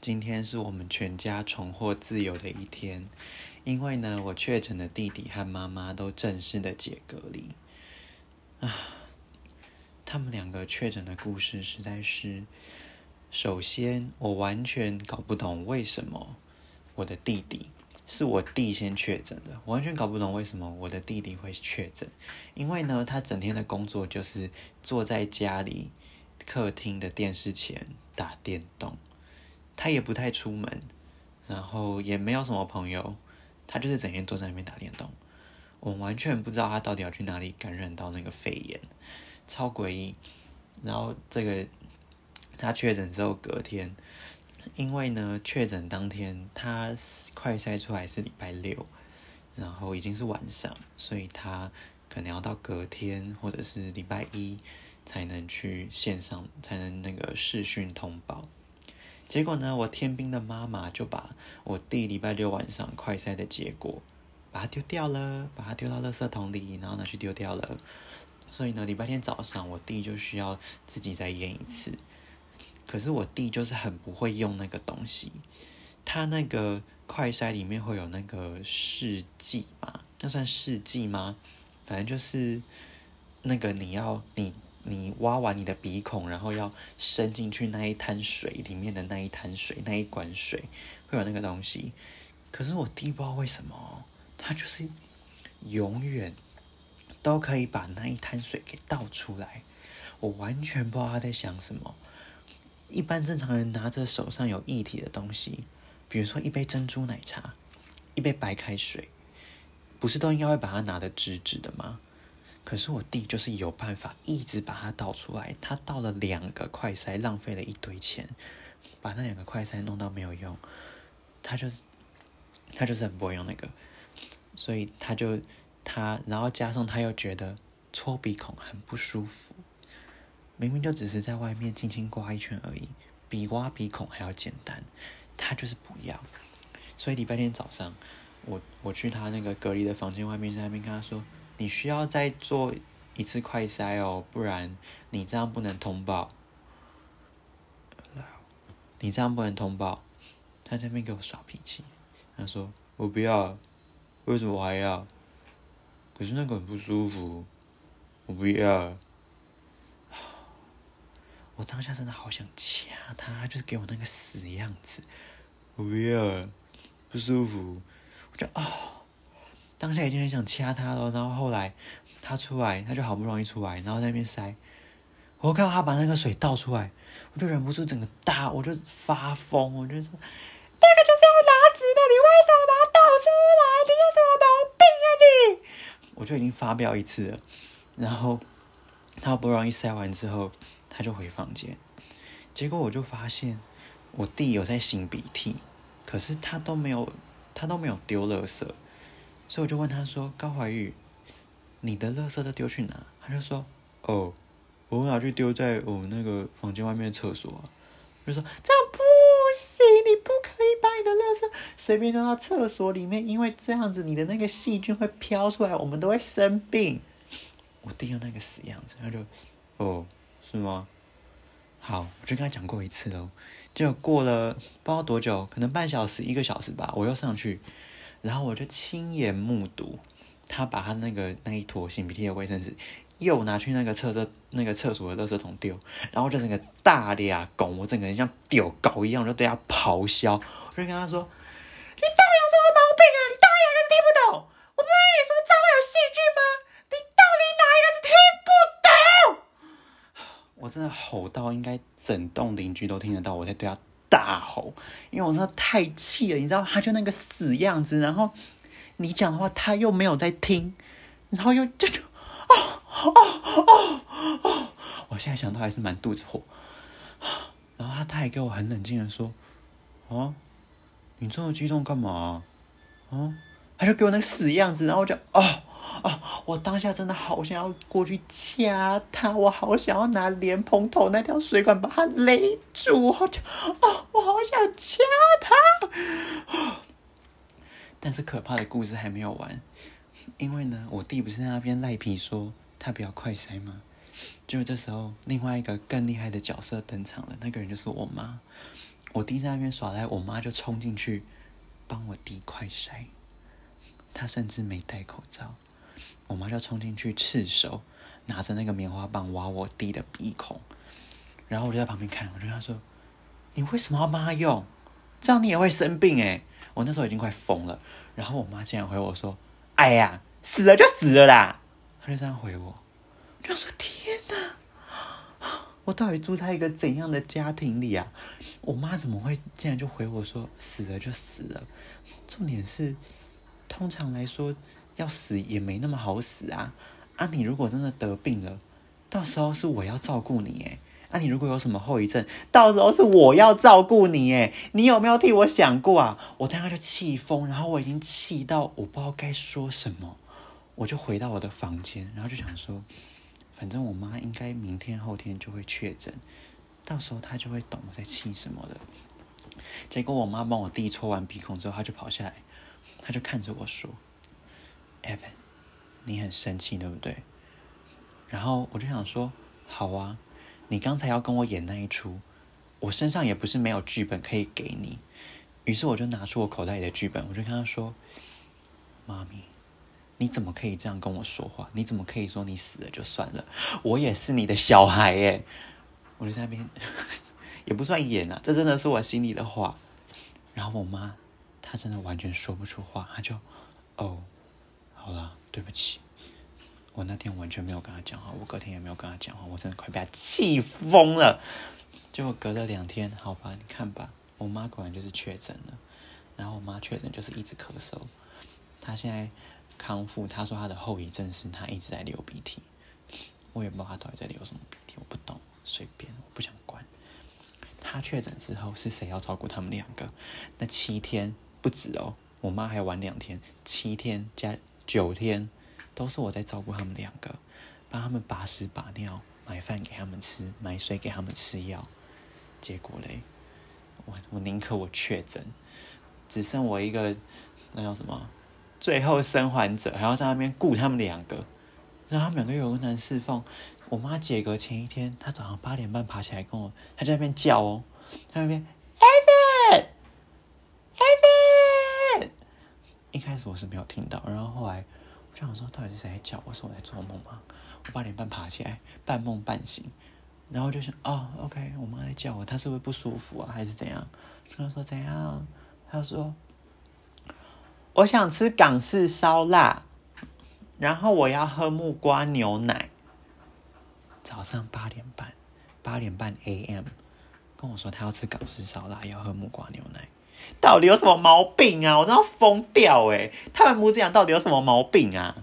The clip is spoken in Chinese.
今天是我们全家重获自由的一天，因为呢，我确诊的弟弟和妈妈都正式的解隔离。啊，他们两个确诊的故事实在是……首先，我完全搞不懂为什么我的弟弟是我弟先确诊的，完全搞不懂为什么我的弟弟会确诊。因为呢，他整天的工作就是坐在家里客厅的电视前打电动，他也不太出门，然后也没有什么朋友，他就是整天坐在那边打电动。我完全不知道他到底要去哪里感染到那个肺炎，超诡异。然后这个。他确诊之后隔天，因为呢，确诊当天他快筛出来是礼拜六，然后已经是晚上，所以他可能要到隔天或者是礼拜一才能去线上，才能那个视讯通报。结果呢，我天兵的妈妈就把我弟礼拜六晚上快筛的结果把它丢掉了，把它丢到垃圾桶里，然后拿去丢掉了。所以呢，礼拜天早上我弟就需要自己再验一次。可是我弟就是很不会用那个东西，他那个快筛里面会有那个试剂嘛？那算试剂吗？反正就是那个你要你你挖完你的鼻孔，然后要伸进去那一滩水里面的那一滩水那一管水会有那个东西。可是我弟不知道为什么，他就是永远都可以把那一滩水给倒出来，我完全不知道他在想什么。一般正常人拿着手上有液体的东西，比如说一杯珍珠奶茶、一杯白开水，不是都应该会把它拿的直直的吗？可是我弟就是有办法一直把它倒出来，他倒了两个快塞，浪费了一堆钱，把那两个快塞弄到没有用，他就是他就是很不会用那个，所以他就他，然后加上他又觉得搓鼻孔很不舒服。明明就只是在外面轻轻刮一圈而已，比挖鼻孔还要简单，他就是不要。所以礼拜天早上，我我去他那个隔离的房间外面，在那边跟他说：“你需要再做一次快筛哦，不然你这样不能通报。你这样不能通报。”他在那边给我耍脾气，他说：“我不要，为什么我还要？可是那个很不舒服，我不要。”我当下真的好想掐他，就是给我那个死样子，我不要，不舒服。我就啊，当下已经很想掐他了。然后后来他出来，他就好不容易出来，然后在那边塞。我看到他把那个水倒出来，我就忍不住整个大，我就发疯，我就说：“那个就是要拿纸的，你为什么把它倒出来？你有什么毛病啊你？”我就已经发飙一次了。然后他好不容易塞完之后。他就回房间，结果我就发现我弟有在擤鼻涕，可是他都没有，他都没有丢垃圾，所以我就问他说：“高怀玉，你的垃圾都丢去哪？”他就说：“哦，我拿去丢在我们那个房间外面厕所。”我就说：“这样不行，你不可以把你的垃圾随便丢到厕所里面，因为这样子你的那个细菌会飘出来，我们都会生病。”我弟用那个死样子，他就：“哦。”是吗？好，我就跟他讲过一次喽。就过了不知道多久，可能半小时、一个小时吧，我又上去，然后我就亲眼目睹他把他那个那一坨擤鼻涕的卫生纸又拿去那个厕所那个厕所的垃圾桶丢，然后就整个大俩拱，我整个人像屌狗一样，我就对他咆哮，我就跟他说：“你到底有什么毛病啊？你大眼还是听不懂？我不是跟你说脏会有细菌吗？你到底哪一个是听不懂？”我真的吼到，应该整栋邻居都听得到我在对他大吼，因为我真的太气了，你知道，他就那个死样子，然后你讲的话他又没有在听，然后又这就，哦哦哦哦，我现在想到还是蛮肚子火，然后他他还给我很冷静的说，啊，你这么激动干嘛？啊，他就给我那个死样子，然后我就哦。啊！我当下真的好想要过去掐他，我好想要拿莲蓬头那条水管把他勒住，好想啊！我好想掐他。但是可怕的故事还没有完，因为呢，我弟不是在那边赖皮说他不要快塞吗？就这时候，另外一个更厉害的角色登场了，那个人就是我妈。我弟在那边耍赖，我妈就冲进去帮我弟快筛，她甚至没戴口罩，我妈就冲进去赤手拿着那个棉花棒挖我弟的鼻孔，然后我就在旁边看，我就跟他说：“你为什么要帮他用？这样你也会生病哎！”我那时候已经快疯了，然后我妈竟然回我说：“哎呀，死了就死了啦！”她就这样回我，我就说：“天哪！”我到底住在一个怎样的家庭里啊？我妈怎么会竟然就回我说死了就死了？重点是，通常来说要死也没那么好死啊！啊，你如果真的得病了，到时候是我要照顾你诶。啊，你如果有什么后遗症，到时候是我要照顾你诶。你有没有替我想过啊？我当时就气疯，然后我已经气到我不知道该说什么，我就回到我的房间，然后就想说。反正我妈应该明天后天就会确诊，到时候她就会懂我在气什么的。结果我妈帮我弟戳完鼻孔之后，她就跑下来，她就看着我说：“Evan，你很生气对不对？”然后我就想说：“好啊，你刚才要跟我演那一出，我身上也不是没有剧本可以给你。”于是我就拿出我口袋里的剧本，我就跟她说：“妈咪。”你怎么可以这样跟我说话？你怎么可以说你死了就算了？我也是你的小孩耶！我就在那边，也不算演啊，这真的是我心里的话。然后我妈，她真的完全说不出话，她就，哦，好了，对不起。我那天完全没有跟她讲话，我隔天也没有跟她讲话，我真的快被她气疯了。结果隔了两天，好吧，你看吧，我妈果然就是确诊了。然后我妈确诊就是一直咳嗽，她现在。康复，她说她的后遗症是她一直在流鼻涕，我也不知道她到底在流什么鼻涕，我不懂，随便，我不想管。她确诊之后是谁要照顾他们两个？那七天不止哦，我妈还晚两天，七天加九天都是我在照顾他们两个，帮他们把屎把尿，买饭给他们吃，买水给他们吃药。结果嘞，我我宁可我确诊，只剩我一个，那叫什么？最后生还者还要在那边顾他们两个，然后他们两个又有难侍奉。我妈解隔前一天，她早上八点半爬起来跟我，她在那边叫哦，在那边一开始我是没有听到，然后后来我就想说，到底是谁在叫？我是我在做梦吗？我八点半爬起来，半梦半醒，然后就想，哦，OK，我妈在叫我，她是不是不舒服啊，还是怎样？她说怎样？她说。我想吃港式烧腊，然后我要喝木瓜牛奶。早上八点半，八点半 AM，跟我说他要吃港式烧腊，要喝木瓜牛奶，到底有什么毛病啊？我真要疯掉哎！他们母子俩到底有什么毛病啊？